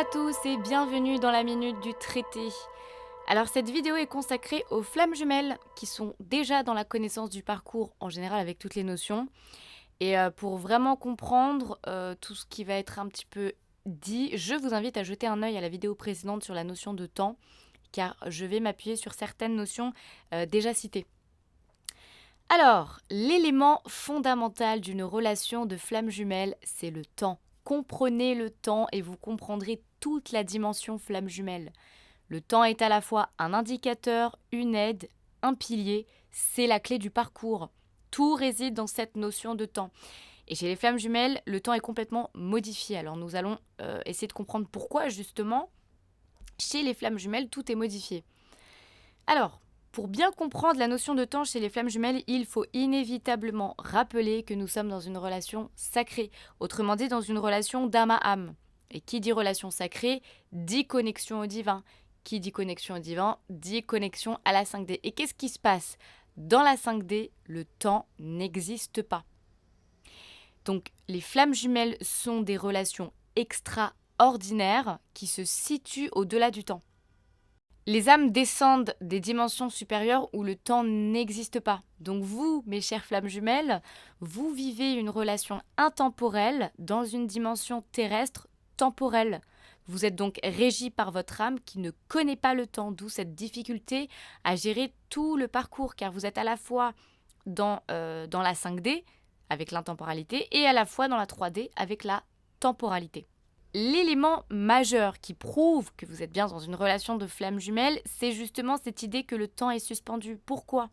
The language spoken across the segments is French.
À tous et bienvenue dans la minute du traité. Alors cette vidéo est consacrée aux flammes jumelles qui sont déjà dans la connaissance du parcours en général avec toutes les notions. Et euh, pour vraiment comprendre euh, tout ce qui va être un petit peu dit, je vous invite à jeter un œil à la vidéo précédente sur la notion de temps car je vais m'appuyer sur certaines notions euh, déjà citées. Alors, l'élément fondamental d'une relation de flamme jumelle, c'est le temps. Comprenez le temps et vous comprendrez toute la dimension flamme jumelle. Le temps est à la fois un indicateur, une aide, un pilier, c'est la clé du parcours. Tout réside dans cette notion de temps. Et chez les flammes jumelles, le temps est complètement modifié. Alors nous allons euh, essayer de comprendre pourquoi justement chez les flammes jumelles tout est modifié. Alors, pour bien comprendre la notion de temps chez les flammes jumelles, il faut inévitablement rappeler que nous sommes dans une relation sacrée, autrement dit dans une relation d'âme à âme. Et qui dit relation sacrée dit connexion au divin. Qui dit connexion au divin dit connexion à la 5D. Et qu'est-ce qui se passe? Dans la 5D, le temps n'existe pas. Donc les flammes jumelles sont des relations extraordinaires qui se situent au-delà du temps. Les âmes descendent des dimensions supérieures où le temps n'existe pas. Donc vous, mes chères flammes jumelles, vous vivez une relation intemporelle dans une dimension terrestre temporelle. Vous êtes donc régi par votre âme qui ne connaît pas le temps, d'où cette difficulté à gérer tout le parcours, car vous êtes à la fois dans, euh, la 5D avec l'intemporalité et à la fois dans la 3D avec la temporalité. L'élément majeur qui prouve que vous êtes bien dans une relation de flamme jumelle, c'est justement cette idée que le temps est suspendu. Pourquoi?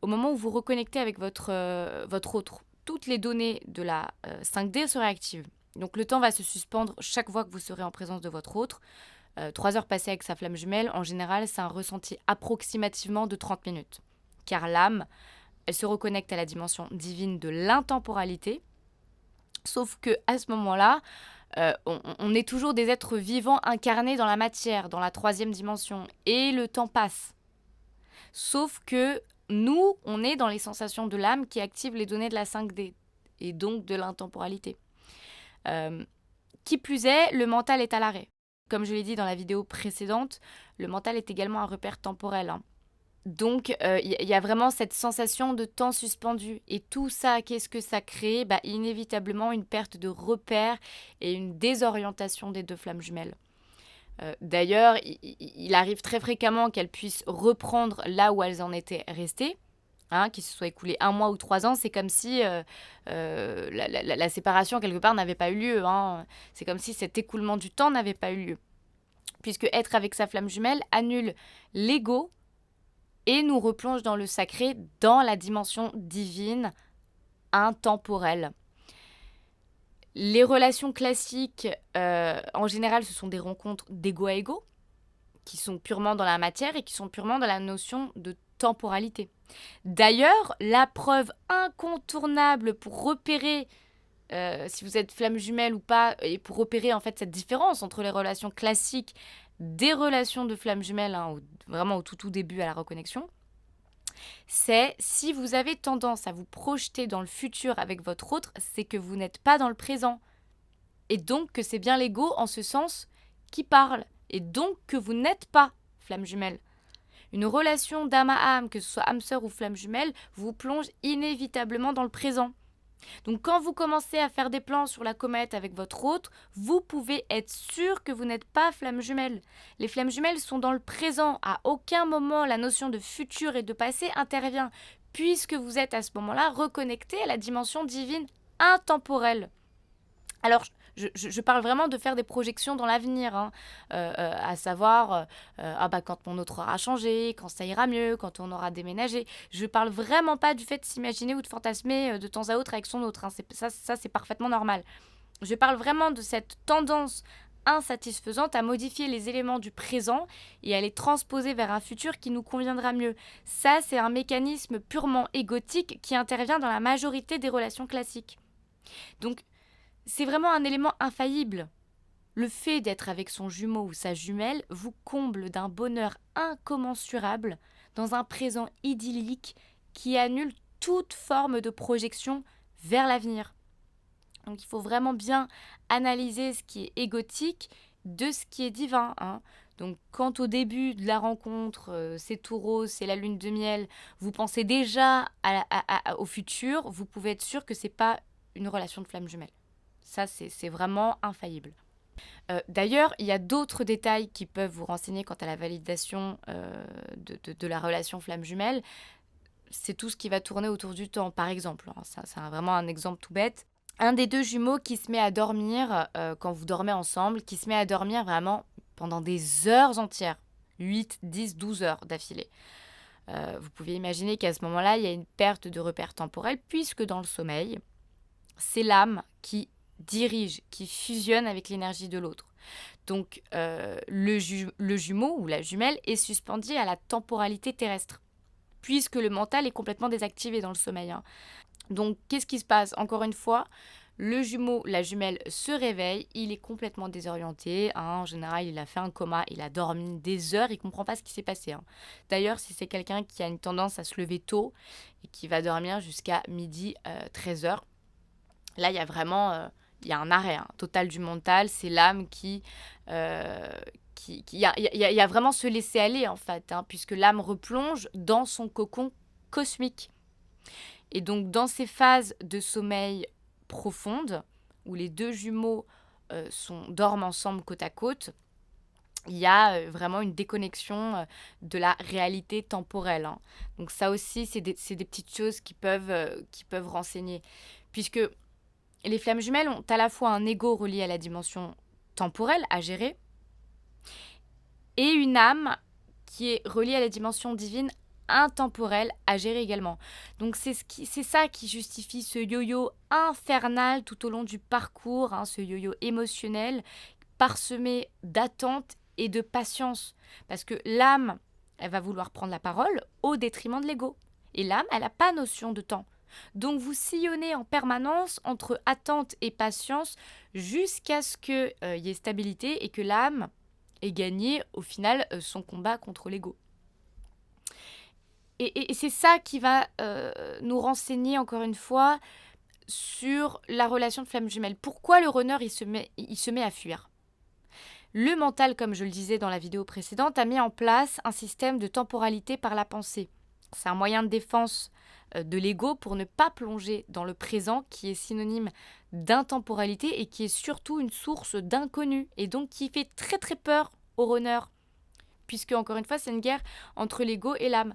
Au moment où vous reconnectez avec votre, euh, autre, toutes les données de la 5D euh, seraient actives. Donc le temps va se suspendre chaque fois que vous serez en présence de votre autre. Euh, trois heures passées avec sa flamme jumelle, en général, c'est un ressenti approximativement de 30 minutes. Car l'âme, elle se reconnecte à la dimension divine de l'intemporalité. Sauf que à ce moment-là, euh, on, est toujours des êtres vivants incarnés dans la matière, dans la troisième dimension, et le temps passe. Sauf que nous, on est dans les sensations de l'âme qui activent les données de la 5D, et donc de l'intemporalité. Euh, qui plus est, le mental est à l'arrêt. Comme je l'ai dit dans la vidéo précédente, le mental est également un repère temporel. Hein. Donc, il euh, y, a vraiment cette sensation de temps suspendu. Et tout ça, qu'est-ce que ça crée? Bah, Inévitablement une perte de repère et une désorientation des deux flammes jumelles. Euh, d'ailleurs, il, arrive très fréquemment qu'elles puissent reprendre là où elles en étaient restées. Hein, qu'il se soit écoulé un mois ou trois ans, c'est comme si euh, la, séparation quelque part n'avait pas eu lieu. Hein. C'est comme si cet écoulement du temps n'avait pas eu lieu. Puisque être avec sa flamme jumelle annule l'ego et nous replonge dans le sacré, dans la dimension divine, intemporelle. Les relations classiques, euh, en général, ce sont des rencontres d'ego à ego, qui sont purement dans la matière et qui sont purement dans la notion de temporalité. D'ailleurs, la preuve incontournable pour repérer euh, si vous êtes flamme jumelle ou pas, et pour repérer en fait cette différence entre les relations classiques des relations de flammes jumelles, hein, vraiment au tout, tout début à la reconnexion, c'est si vous avez tendance à vous projeter dans le futur avec votre autre, c'est que vous n'êtes pas dans le présent. Et donc que c'est bien l'ego en ce sens qui parle. Et donc que vous n'êtes pas flamme jumelle. Une relation d'âme à âme, que ce soit âme sœur ou flamme jumelle, vous plonge inévitablement dans le présent. Donc quand vous commencez à faire des plans sur la comète avec votre autre, vous pouvez être sûr que vous n'êtes pas flamme jumelle. Les flammes jumelles sont dans le présent. À aucun moment la notion de futur et de passé intervient, puisque vous êtes à ce moment-là reconnecté à la dimension divine intemporelle. Alors, je, parle vraiment de faire des projections dans l'avenir, hein. euh, euh, à savoir, euh, ah bah quand mon autre aura changé, quand ça ira mieux, quand on aura déménagé. Je parle vraiment pas du fait de s'imaginer ou de fantasmer de temps à autre avec son autre. Hein. Ça, ça c'est parfaitement normal. Je parle vraiment de cette tendance insatisfaisante à modifier les éléments du présent et à les transposer vers un futur qui nous conviendra mieux. Ça, c'est un mécanisme purement égotique qui intervient dans la majorité des relations classiques. Donc, c'est vraiment un élément infaillible. Le fait d'être avec son jumeau ou sa jumelle vous comble d'un bonheur incommensurable dans un présent idyllique qui annule toute forme de projection vers l'avenir. Donc il faut vraiment bien analyser ce qui est égotique de ce qui est divin. Hein. Donc quand au début de la rencontre, euh, c'est tout c'est la lune de miel, vous pensez déjà au futur, vous pouvez être sûr que c'est pas une relation de flamme jumelle. Ça, c'est vraiment infaillible. Euh, d'ailleurs, il y a d'autres détails qui peuvent vous renseigner quant à la validation euh, de, la relation flamme jumelle. C'est tout ce qui va tourner autour du temps, par exemple. Hein. c'est vraiment un exemple tout bête. Un des deux jumeaux qui se met à dormir euh, quand vous dormez ensemble, qui se met à dormir vraiment pendant des heures entières, 8, 10, 12 heures d'affilée. vous pouvez imaginer qu'à ce moment-là, il y a une perte de repère temporel, puisque dans le sommeil, c'est l'âme qui dirige, qui fusionne avec l'énergie de l'autre. Donc euh, le, jumeau ou la jumelle est suspendu à la temporalité terrestre, puisque le mental est complètement désactivé dans le sommeil. Hein. Donc qu'est-ce qui se passe? Encore une fois, le jumeau, la jumelle se réveille, il est complètement désorienté. Hein. En général, il a fait un coma, il a dormi des heures, il comprend pas ce qui s'est passé. Hein. D'ailleurs, si c'est quelqu'un qui a une tendance à se lever tôt et qui va dormir jusqu'à midi, 13 euh, heures, là, il y a vraiment euh, il y a un arrêt hein, total du mental, c'est l'âme qui... Euh, qui, il, y a, y a, vraiment se laisser aller en fait, hein, puisque l'âme replonge dans son cocon cosmique. Et donc dans ces phases de sommeil profonde, où les deux jumeaux euh, sont, dorment ensemble côte à côte, il y a euh, vraiment une déconnexion de la réalité temporelle. Hein. Donc ça aussi, c'est des, des, petites choses qui peuvent, qui peuvent renseigner. Puisque les flammes jumelles ont à la fois un ego relié à la dimension temporelle à gérer et une âme qui est reliée à la dimension divine intemporelle à gérer également. Donc c'est ce ça qui justifie ce yo-yo infernal tout au long du parcours, hein, ce yo-yo émotionnel parsemé d'attente et de patience. Parce que l'âme, elle va vouloir prendre la parole au détriment de l'ego. Et l'âme, elle n'a pas notion de temps. Donc vous sillonnez en permanence entre attente et patience jusqu'à ce qu'il euh, y ait stabilité et que l'âme ait gagné au final euh, son combat contre l'ego. Et, c'est ça qui va euh, nous renseigner encore une fois sur la relation de flamme jumelle. Pourquoi le runner il se met, il se met à fuir? Le mental, comme je le disais dans la vidéo précédente, a mis en place un système de temporalité par la pensée. C'est un moyen de défense de l'ego pour ne pas plonger dans le présent qui est synonyme d'intemporalité et qui est surtout une source d'inconnu et donc qui fait très très peur au runner. Puisque, encore une fois, c'est une guerre entre l'ego et l'âme.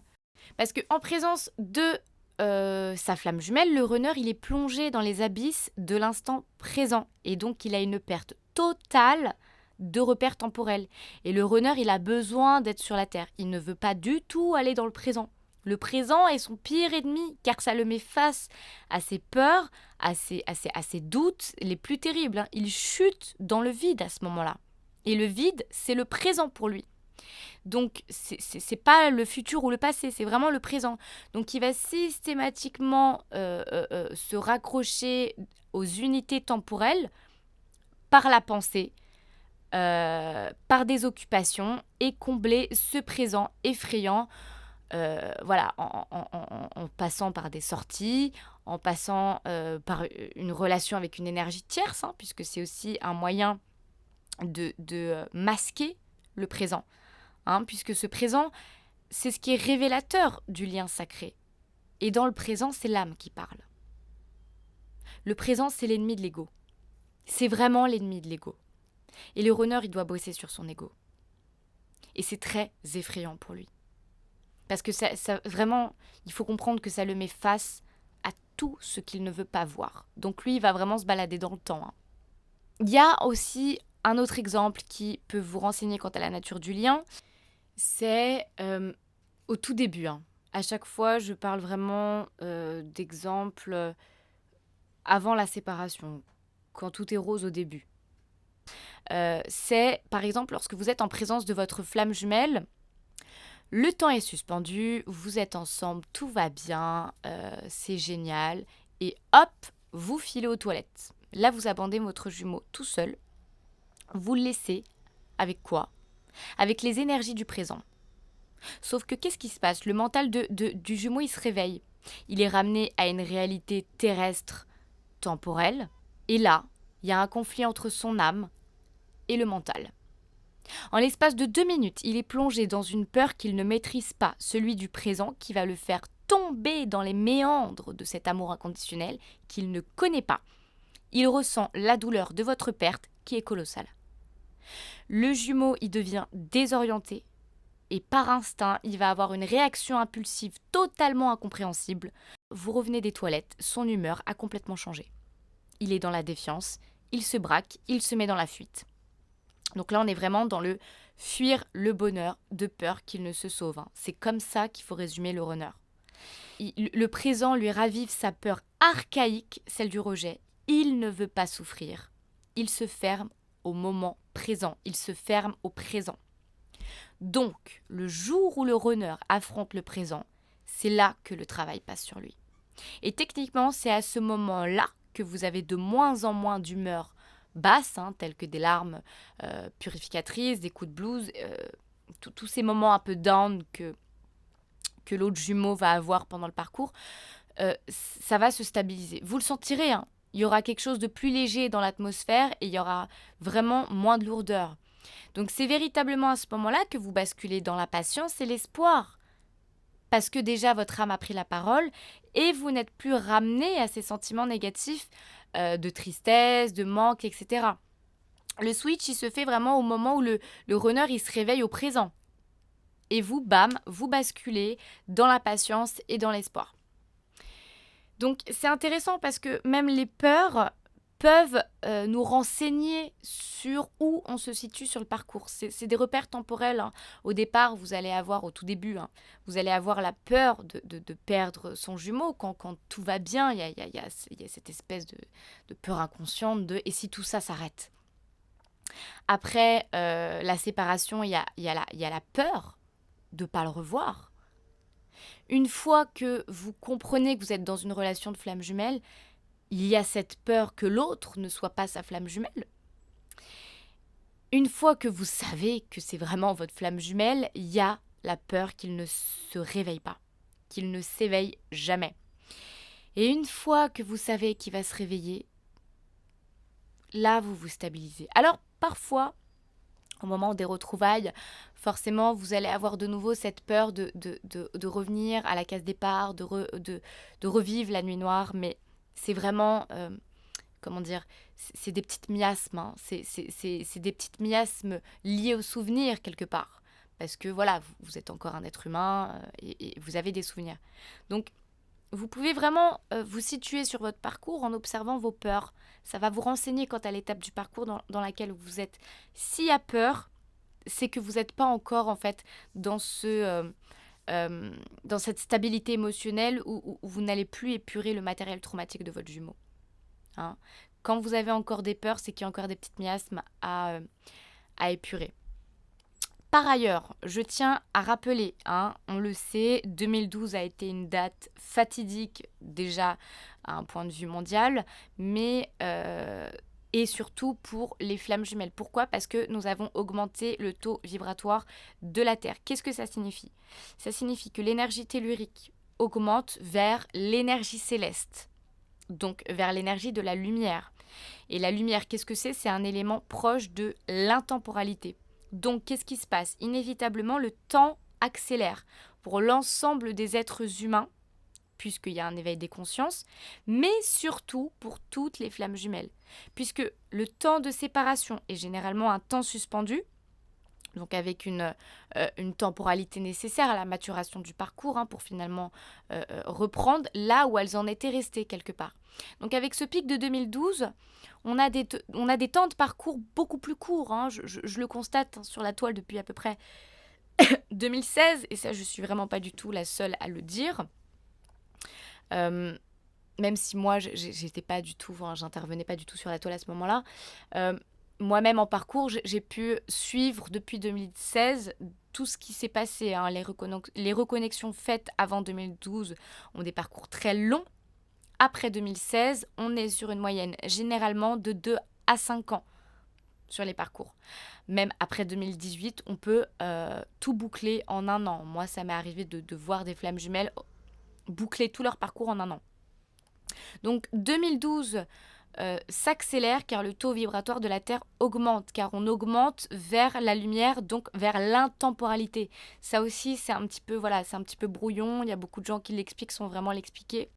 Parce qu'en présence de euh, sa flamme jumelle, le runner, il est plongé dans les abysses de l'instant présent. Et donc, il a une perte totale de repères temporels. Et le runner, il a besoin d'être sur la Terre. Il ne veut pas du tout aller dans le présent. Le présent est son pire ennemi, car ça le met face à ses peurs, à ses, doutes les plus terribles. Hein. Il chute dans le vide à ce moment-là. Et le vide, c'est le présent pour lui. Donc, c'est pas le futur ou le passé, c'est vraiment le présent. Donc, il va systématiquement euh, euh, euh, se raccrocher aux unités temporelles par la pensée, par des occupations et combler ce présent effrayant euh, voilà, en, passant par des sorties, en passant euh, par une relation avec une énergie tierce, hein, puisque c'est aussi un moyen de, euh, masquer le présent, hein, puisque ce présent, c'est ce qui est révélateur du lien sacré. Et dans le présent, c'est l'âme qui parle. Le présent, c'est l'ennemi de l'ego. C'est vraiment l'ennemi de l'ego. Et le runner, il doit bosser sur son ego. Et c'est très effrayant pour lui. Parce que vraiment, il faut comprendre que ça le met face à tout ce qu'il ne veut pas voir. Donc lui, il va vraiment se balader dans le temps. Hein. Il y a aussi un autre exemple qui peut vous renseigner quant à la nature du lien. C'est euh, au tout début. Hein. À chaque fois, je parle vraiment euh, d'exemples euh, avant la séparation, quand tout est rose au début. c'est par exemple lorsque vous êtes en présence de votre flamme jumelle le temps est suspendu, vous êtes ensemble, tout va bien, euh, c'est génial. Et hop, vous filez aux toilettes. Là, vous abandonnez votre jumeau tout seul. Vous le laissez avec quoi? Avec les énergies du présent. Sauf que qu'est-ce qui se passe? Le mental du jumeau, il se réveille. Il est ramené à une réalité terrestre temporelle, Et là, il y a un conflit entre son âme et le mental. En l'espace de deux minutes, il est plongé dans une peur qu'il ne maîtrise pas, celui du présent qui va le faire tomber dans les méandres de cet amour inconditionnel qu'il ne connaît pas. Il ressent la douleur de votre perte qui est colossale. Le jumeau y devient désorienté et par instinct, il va avoir une réaction impulsive totalement incompréhensible. Vous revenez des toilettes, son humeur a complètement changé. Il est dans la défiance, il se braque, il se met dans la fuite. Donc là, on est vraiment dans le fuir le bonheur de peur qu'il ne se sauve. Hein. C'est comme ça qu'il faut résumer le runner. le présent lui ravive sa peur archaïque, celle du rejet. Il ne veut pas souffrir. Il se ferme au moment présent. Il se ferme au présent. Donc, le jour où le runner affronte le présent, c'est là que le travail passe sur lui. Et techniquement, c'est à ce moment-là que vous avez de moins en moins d'humeur basse, hein, telles que des larmes euh, purificatrices, des coups de blues, euh, tous ces moments un peu down que, que l'autre jumeau va avoir pendant le parcours, euh, ça va se stabiliser. Vous le sentirez, hein. il y aura quelque chose de plus léger dans l'atmosphère et il y aura vraiment moins de lourdeur. Donc c'est véritablement à ce moment-là que vous basculez dans la patience et l'espoir. Parce que déjà votre âme a pris la parole et vous n'êtes plus ramené à ces sentiments négatifs euh, de tristesse, de manque, etc. Le switch, il se fait vraiment au moment où le, le runner, il se réveille au présent. Et vous, bam, vous basculez dans la patience et dans l'espoir. Donc c'est intéressant parce que même les peurs, peuvent euh, nous renseigner sur où on se situe sur le parcours. C'est des repères temporels. Hein. Au départ, vous allez avoir, au tout début, hein, vous allez avoir la peur de, perdre son jumeau. Quand, tout va bien, il y a, cette espèce de, peur inconsciente de et si tout ça s'arrête? Après euh, la séparation, il y a la peur de ne pas le revoir. Une fois que vous comprenez que vous êtes dans une relation de flamme jumelle, il y a cette peur que l'autre ne soit pas sa flamme jumelle. Une fois que vous savez que c'est vraiment votre flamme jumelle, il y a la peur qu'il ne se réveille pas, qu'il ne s'éveille jamais. Et une fois que vous savez qu'il va se réveiller, là, vous vous stabilisez. Alors, parfois, au moment des retrouvailles, forcément, vous allez avoir de nouveau cette peur de, de, revenir à la case départ, de, de, revivre la nuit noire, mais c'est vraiment, euh, comment dire, c'est des petites miasmes, hein. c'est des petites miasmes liées au souvenir quelque part. Parce que voilà, vous, êtes encore un être humain euh, et, vous avez des souvenirs. Donc, vous pouvez vraiment euh, vous situer sur votre parcours en observant vos peurs. Ça va vous renseigner quant à l'étape du parcours dans, dans, laquelle vous êtes. S'il y a peur, c'est que vous n'êtes pas encore en fait dans ce dans cette stabilité émotionnelle où, vous n'allez plus épurer le matériel traumatique de votre jumeau. Hein. Quand vous avez encore des peurs, c'est qu'il y a encore des petites miasmes à, euh, à épurer. Par ailleurs, je tiens à rappeler, hein, on le sait, 2012 a été une date fatidique déjà à un point de vue mondial, mais euh, et surtout pour les flammes jumelles. Pourquoi? Parce que nous avons augmenté le taux vibratoire de la Terre. Qu'est-ce que ça signifie? Ça signifie que l'énergie tellurique augmente vers l'énergie céleste, donc vers l'énergie de la lumière. Et la lumière, qu'est-ce que c'est? C'est un élément proche de l'intemporalité. Donc, qu'est-ce qui se passe? Inévitablement, le temps accélère pour l'ensemble des êtres humains puisqu'il y a un éveil des consciences, mais surtout pour toutes les flammes jumelles, puisque le temps de séparation est généralement un temps suspendu, donc avec une, euh, temporalité nécessaire à la maturation du parcours hein, pour finalement euh, euh, reprendre là où elles en étaient restées quelque part. Donc avec ce pic de 2012, on a des, on a des temps de parcours beaucoup plus courts, hein. je, le constate hein, sur la toile depuis à peu près 2016, et ça je suis vraiment pas du tout la seule à le dire. Euh, même si moi, j'étais pas du tout, j'intervenais pas du tout sur la toile à ce moment-là. Euh, moi-même en parcours, j'ai pu suivre depuis 2016 tout ce qui s'est passé. Hein. Les, reconnexions faites avant 2012 ont des parcours très longs. Après 2016, on est sur une moyenne généralement de 2 à 5 ans sur les parcours. Même après 2018, on peut euh, tout boucler en un an. Moi, ça m'est arrivé de, voir des flammes jumelles boucler tout leur parcours en un an. Donc 2012, euh, s'accélère car le taux vibratoire de la Terre augmente, car on augmente vers la lumière, donc vers l'intemporalité. Ça aussi, c'est un petit peu voilà, c'est un petit peu brouillon. Il y a beaucoup de gens qui l'expliquent sans vraiment l'expliquer.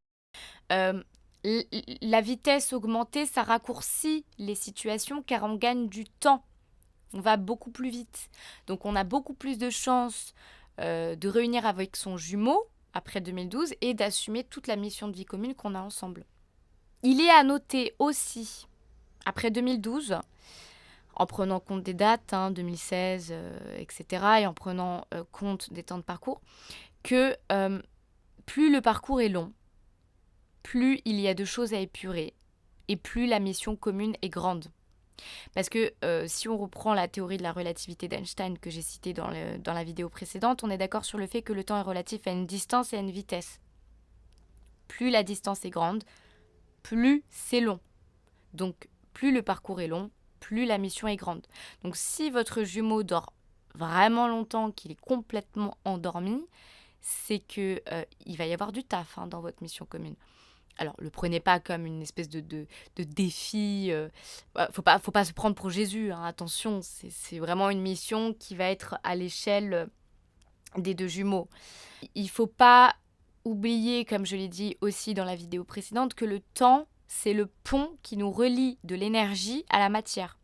Euh, la vitesse augmentée, ça raccourcit les situations car on gagne du temps. On va beaucoup plus vite. Donc on a beaucoup plus de chances euh, de réunir avec son jumeau après 2012 et d'assumer toute la mission de vie commune qu'on a ensemble. Il est à noter aussi, après 2012, en prenant compte des dates, 2016, hein, etc., euh, et en prenant euh, compte des temps de parcours, que plus le parcours est long, plus il y a de choses à épurer et plus la mission commune est grande. Parce que euh, si on reprend la théorie de la relativité d'Einstein que j'ai citée dans, la vidéo précédente, on est d'accord sur le fait que le temps est relatif à une distance et à une vitesse. Plus la distance est grande, plus c'est long. Donc plus le parcours est long, plus la mission est grande. Donc si votre jumeau dort vraiment longtemps, qu'il est complètement endormi, c'est que euh, il va y avoir du taf hein, dans votre mission commune alors le prenez pas comme une espèce de, de, défi. Euh, faut pas, faut pas se prendre pour Jésus. Hein, attention, c'est vraiment une mission qui va être à l'échelle euh, des deux jumeaux. Il faut pas oublier, comme je l'ai dit aussi dans la vidéo précédente, que le temps, c'est le pont qui nous relie de l'énergie à la matière.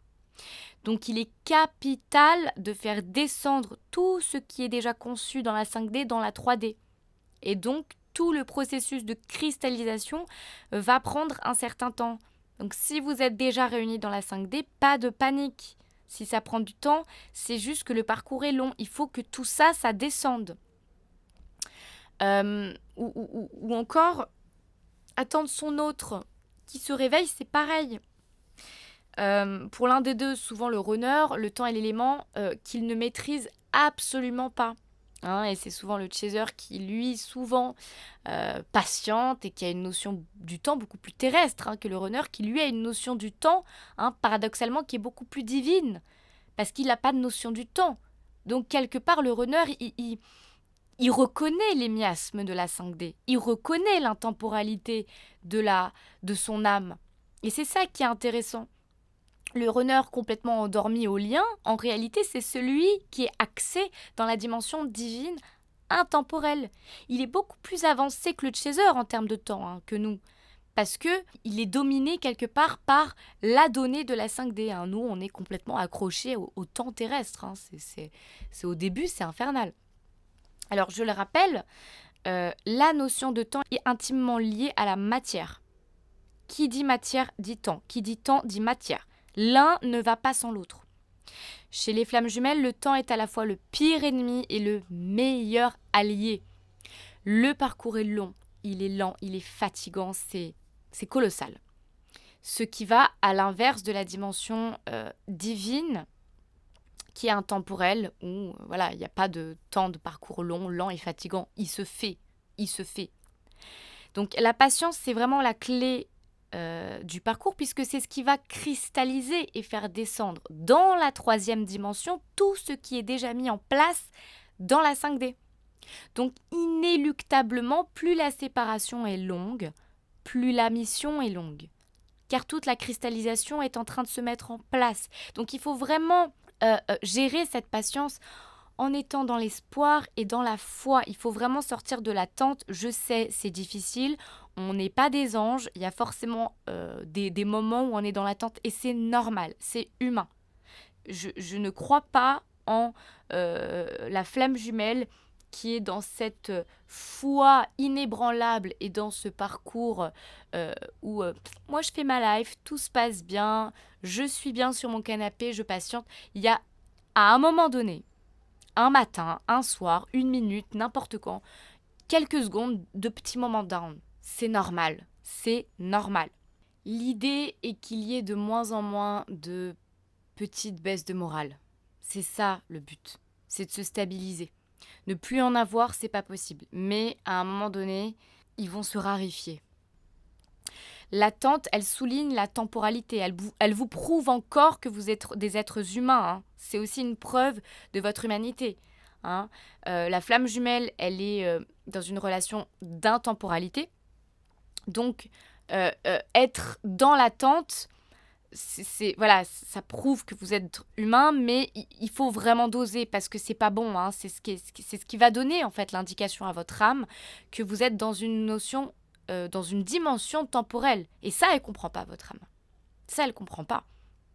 Donc il est capital de faire descendre tout ce qui est déjà conçu dans la 5D dans la 3D. Et donc tout le processus de cristallisation euh, va prendre un certain temps. Donc si vous êtes déjà réunis dans la 5D, pas de panique. Si ça prend du temps, c'est juste que le parcours est long. Il faut que tout ça, ça descende. Euh, ou, encore, attendre son autre qui se réveille, c'est pareil. Euh, pour l'un des deux, souvent le runner, le temps est l'élément qu'il ne maîtrise absolument pas. Hein, et c'est souvent le chaser qui, lui, souvent euh, patiente et qui a une notion du temps beaucoup plus terrestre hein, que le runner, qui, lui, a une notion du temps, hein, paradoxalement, qui est beaucoup plus divine, parce qu'il n'a pas de notion du temps. Donc, quelque part, le runner, il, il, reconnaît les miasmes de la 5D, il reconnaît l'intemporalité de, de son âme. Et c'est ça qui est intéressant. Le runner complètement endormi au lien, en réalité, c'est celui qui est axé dans la dimension divine intemporelle. Il est beaucoup plus avancé que le chaser en termes de temps hein, que nous. Parce que il est dominé quelque part par la donnée de la 5D. Hein. Nous, on est complètement accroché au, temps terrestre. Hein. C'est au début, c'est infernal. Alors, je le rappelle, euh, la notion de temps est intimement liée à la matière. Qui dit matière dit temps. Qui dit temps dit matière. L'un ne va pas sans l'autre. Chez les flammes jumelles, le temps est à la fois le pire ennemi et le meilleur allié. Le parcours est long, il est lent, il est fatigant, c'est, colossal. Ce qui va à l'inverse de la dimension euh, divine, qui est intemporelle, où voilà, il n'y a pas de temps de parcours long, lent et fatigant. Il se fait, il se fait. Donc la patience, c'est vraiment la clé euh, du parcours, puisque c'est ce qui va cristalliser et faire descendre dans la troisième dimension tout ce qui est déjà mis en place dans la 5D. Donc inéluctablement, plus la séparation est longue, plus la mission est longue. Car toute la cristallisation est en train de se mettre en place. Donc il faut vraiment euh, euh, gérer cette patience en étant dans l'espoir et dans la foi. Il faut vraiment sortir de l'attente. Je sais, c'est difficile. On n'est pas des anges. Il y a forcément euh, des, moments où on est dans l'attente et c'est normal, c'est humain. Je, ne crois pas en euh, la flamme jumelle qui est dans cette foi inébranlable et dans ce parcours euh, où moi je fais ma life, tout se passe bien, je suis bien sur mon canapé, je patiente. Il y a à un moment donné, un matin, un soir, une minute, n'importe quand, quelques secondes de petits moments down. C'est normal, c'est normal. L'idée est qu'il y ait de moins en moins de petites baisses de morale. C'est ça le but, c'est de se stabiliser. Ne plus en avoir, c'est pas possible. Mais à un moment donné, ils vont se raréfier. L'attente, elle souligne la temporalité. Elle vous, prouve encore que vous êtes des êtres humains. Hein. C'est aussi une preuve de votre humanité. Hein. Euh, la flamme jumelle, elle est euh, dans une relation d'intemporalité. Donc, euh, être dans l'attente, c'est voilà, ça prouve que vous êtes humain, mais il faut vraiment doser parce que c'est pas bon. Hein. c'est ce qui ce qui va donner en fait l'indication à votre âme que vous êtes dans une notion, euh, dans une dimension temporelle. Et ça, elle comprend pas votre âme. Ça, elle comprend pas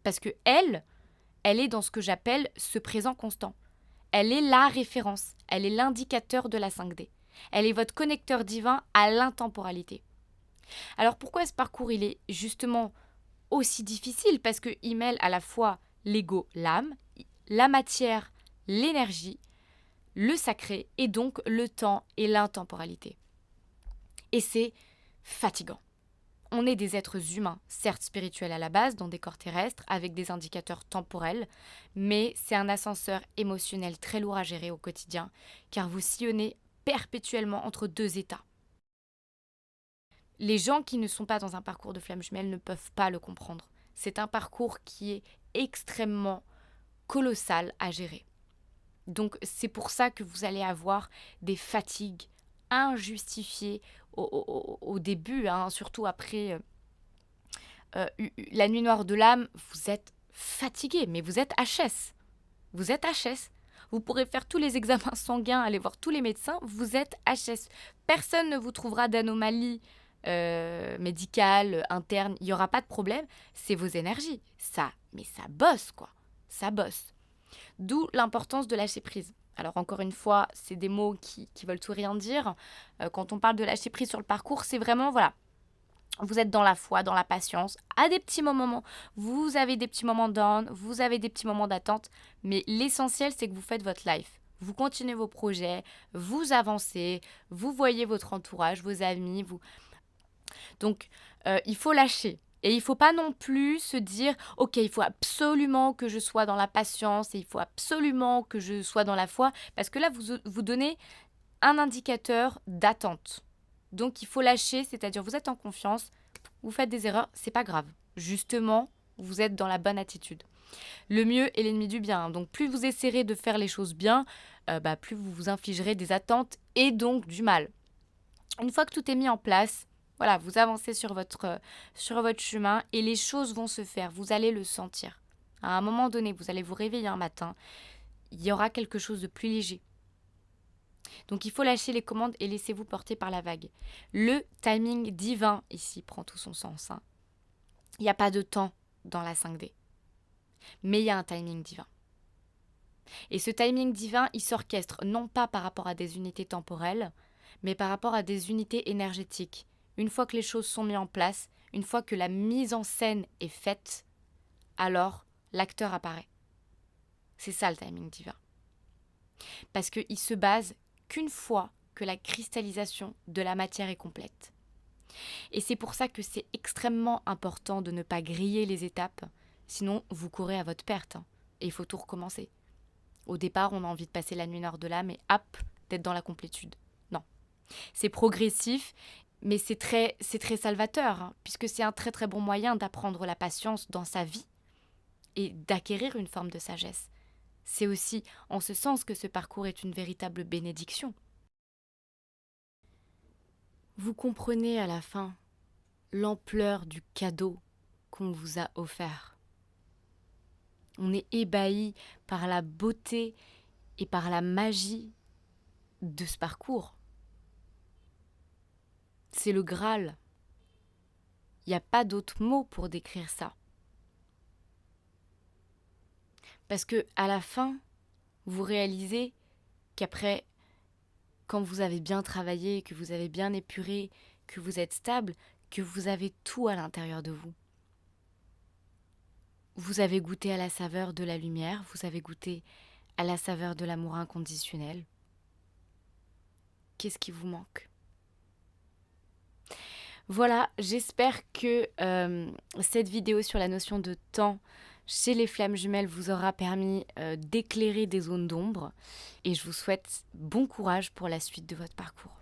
parce que elle, elle est dans ce que j'appelle ce présent constant. Elle est la référence. Elle est l'indicateur de la 5D. Elle est votre connecteur divin à l'intemporalité. Alors pourquoi ce parcours il est justement aussi difficile? Parce qu'il mêle à la fois l'ego, l'âme, la matière, l'énergie, le sacré et donc le temps et l'intemporalité. Et c'est fatigant. On est des êtres humains, certes spirituels à la base, dans des corps terrestres, avec des indicateurs temporels, mais c'est un ascenseur émotionnel très lourd à gérer au quotidien, car vous sillonnez perpétuellement entre deux états les gens qui ne sont pas dans un parcours de flamme jumelle ne peuvent pas le comprendre. C'est un parcours qui est extrêmement colossal à gérer. Donc c'est pour ça que vous allez avoir des fatigues injustifiées au, début, hein, surtout après euh, euh, la nuit noire de l'âme, vous êtes fatigué, mais vous êtes HS. Vous êtes HS. Vous pourrez faire tous les examens sanguins, aller voir tous les médecins, vous êtes HS. Personne ne vous trouvera d'anomalie euh, médicale, interne, il n'y aura pas de problème, c'est vos énergies. Ça, mais ça bosse, quoi. Ça bosse. D'où l'importance de lâcher prise. Alors encore une fois, c'est des mots qui, qui, veulent tout rien dire. Euh, quand on parle de lâcher prise sur le parcours, c'est vraiment, voilà, vous êtes dans la foi, dans la patience, à des petits moments, vous avez des petits moments down, vous avez des petits moments d'attente, mais l'essentiel, c'est que vous faites votre life. Vous continuez vos projets, vous avancez, vous voyez votre entourage, vos amis, vous... Donc, euh, il faut lâcher. Et il faut pas non plus se dire, ok, il faut absolument que je sois dans la patience et il faut absolument que je sois dans la foi, parce que là, vous, vous donnez un indicateur d'attente. Donc, il faut lâcher, c'est-à-dire vous êtes en confiance, vous faites des erreurs, c'est pas grave. Justement, vous êtes dans la bonne attitude. Le mieux est l'ennemi du bien. Donc, plus vous essaierez de faire les choses bien, euh, bah, plus vous vous infligerez des attentes et donc du mal. Une fois que tout est mis en place, voilà, vous avancez sur votre, euh, sur votre chemin et les choses vont se faire. Vous allez le sentir. À un moment donné, vous allez vous réveiller un matin, il y aura quelque chose de plus léger. Donc il faut lâcher les commandes et laissez-vous porter par la vague. Le timing divin ici prend tout son sens. Hein. Il n'y a pas de temps dans la 5D. Mais il y a un timing divin. Et ce timing divin, il s'orchestre non pas par rapport à des unités temporelles, mais par rapport à des unités énergétiques une fois que les choses sont mises en place, une fois que la mise en scène est faite, alors l'acteur apparaît. C'est ça le timing divin. Parce qu'il se base qu'une fois que la cristallisation de la matière est complète. Et c'est pour ça que c'est extrêmement important de ne pas griller les étapes, sinon vous courez à votre perte, hein, et il faut tout recommencer. Au départ, on a envie de passer la nuit nord de l'âme et hop, d'être dans la complétude. Non. C'est progressif mais c'est très, c'est très salvateur, hein, puisque c'est un très très bon moyen d'apprendre la patience dans sa vie et d'acquérir une forme de sagesse. C'est aussi en ce sens que ce parcours est une véritable bénédiction. Vous comprenez à la fin l'ampleur du cadeau qu'on vous a offert. On est ébahi par la beauté et par la magie de ce parcours c'est le Graal. Il n'y a pas d'autre mot pour décrire ça. Parce que à la fin, vous réalisez qu'après, quand vous avez bien travaillé, que vous avez bien épuré, que vous êtes stable, que vous avez tout à l'intérieur de vous. Vous avez goûté à la saveur de la lumière, vous avez goûté à la saveur de l'amour inconditionnel. Qu'est-ce qui vous manque? Voilà, j'espère que euh, cette vidéo sur la notion de temps chez les flammes jumelles vous aura permis euh, d'éclairer des zones d'ombre et je vous souhaite bon courage pour la suite de votre parcours.